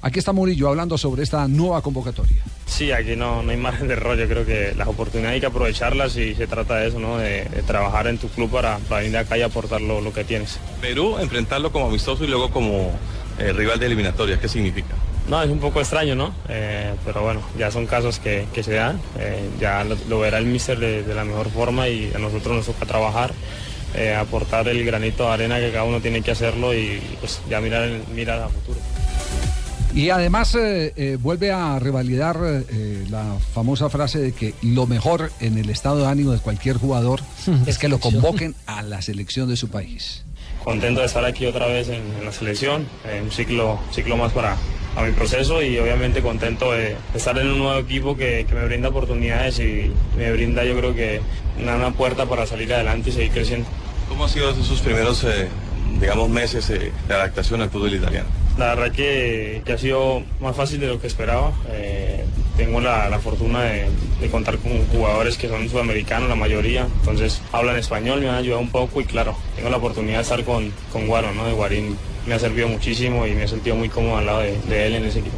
Aquí está Murillo hablando sobre esta nueva convocatoria. Sí, aquí no, no hay margen de error. Yo creo que las oportunidades hay que aprovecharlas y se trata de eso, ¿no? De, de trabajar en tu club para, para venir acá y aportar lo, lo que tienes. Perú, enfrentarlo como amistoso y luego como eh, rival de eliminatorias, ¿qué significa? No, es un poco extraño, ¿no? Eh, pero bueno, ya son casos que, que se dan. Eh, ya lo, lo, verá el míster de, de, la mejor forma y a nosotros nos toca trabajar, eh, aportar el granito de arena que cada uno tiene que hacerlo y pues ya mirar, mirar a futuro. Y además eh, eh, vuelve a revalidar eh, la famosa frase de que lo mejor en el estado de ánimo de cualquier jugador es que lo convoquen a la selección de su país. Contento de estar aquí otra vez en, en la selección, en un ciclo, ciclo más para, a mi proceso y obviamente contento de estar en un nuevo equipo que, que me brinda oportunidades y me brinda yo creo que una, una, puerta para salir adelante y seguir creciendo. ¿Cómo han sido esos primeros, eh, digamos, meses eh, de adaptación al fútbol italiano? La verdad que, ha sido más fácil de lo que esperaba. Eh, tengo la, fortuna de, de, contar con jugadores que son sudamericanos, la mayoría. Entonces hablan español, me han ayudado un poco y claro, tengo la oportunidad de estar con, con Guaro, ¿no? De Guarín me ha servido muchísimo y me he sentido muy cómodo al lado de, de él en ese equipo.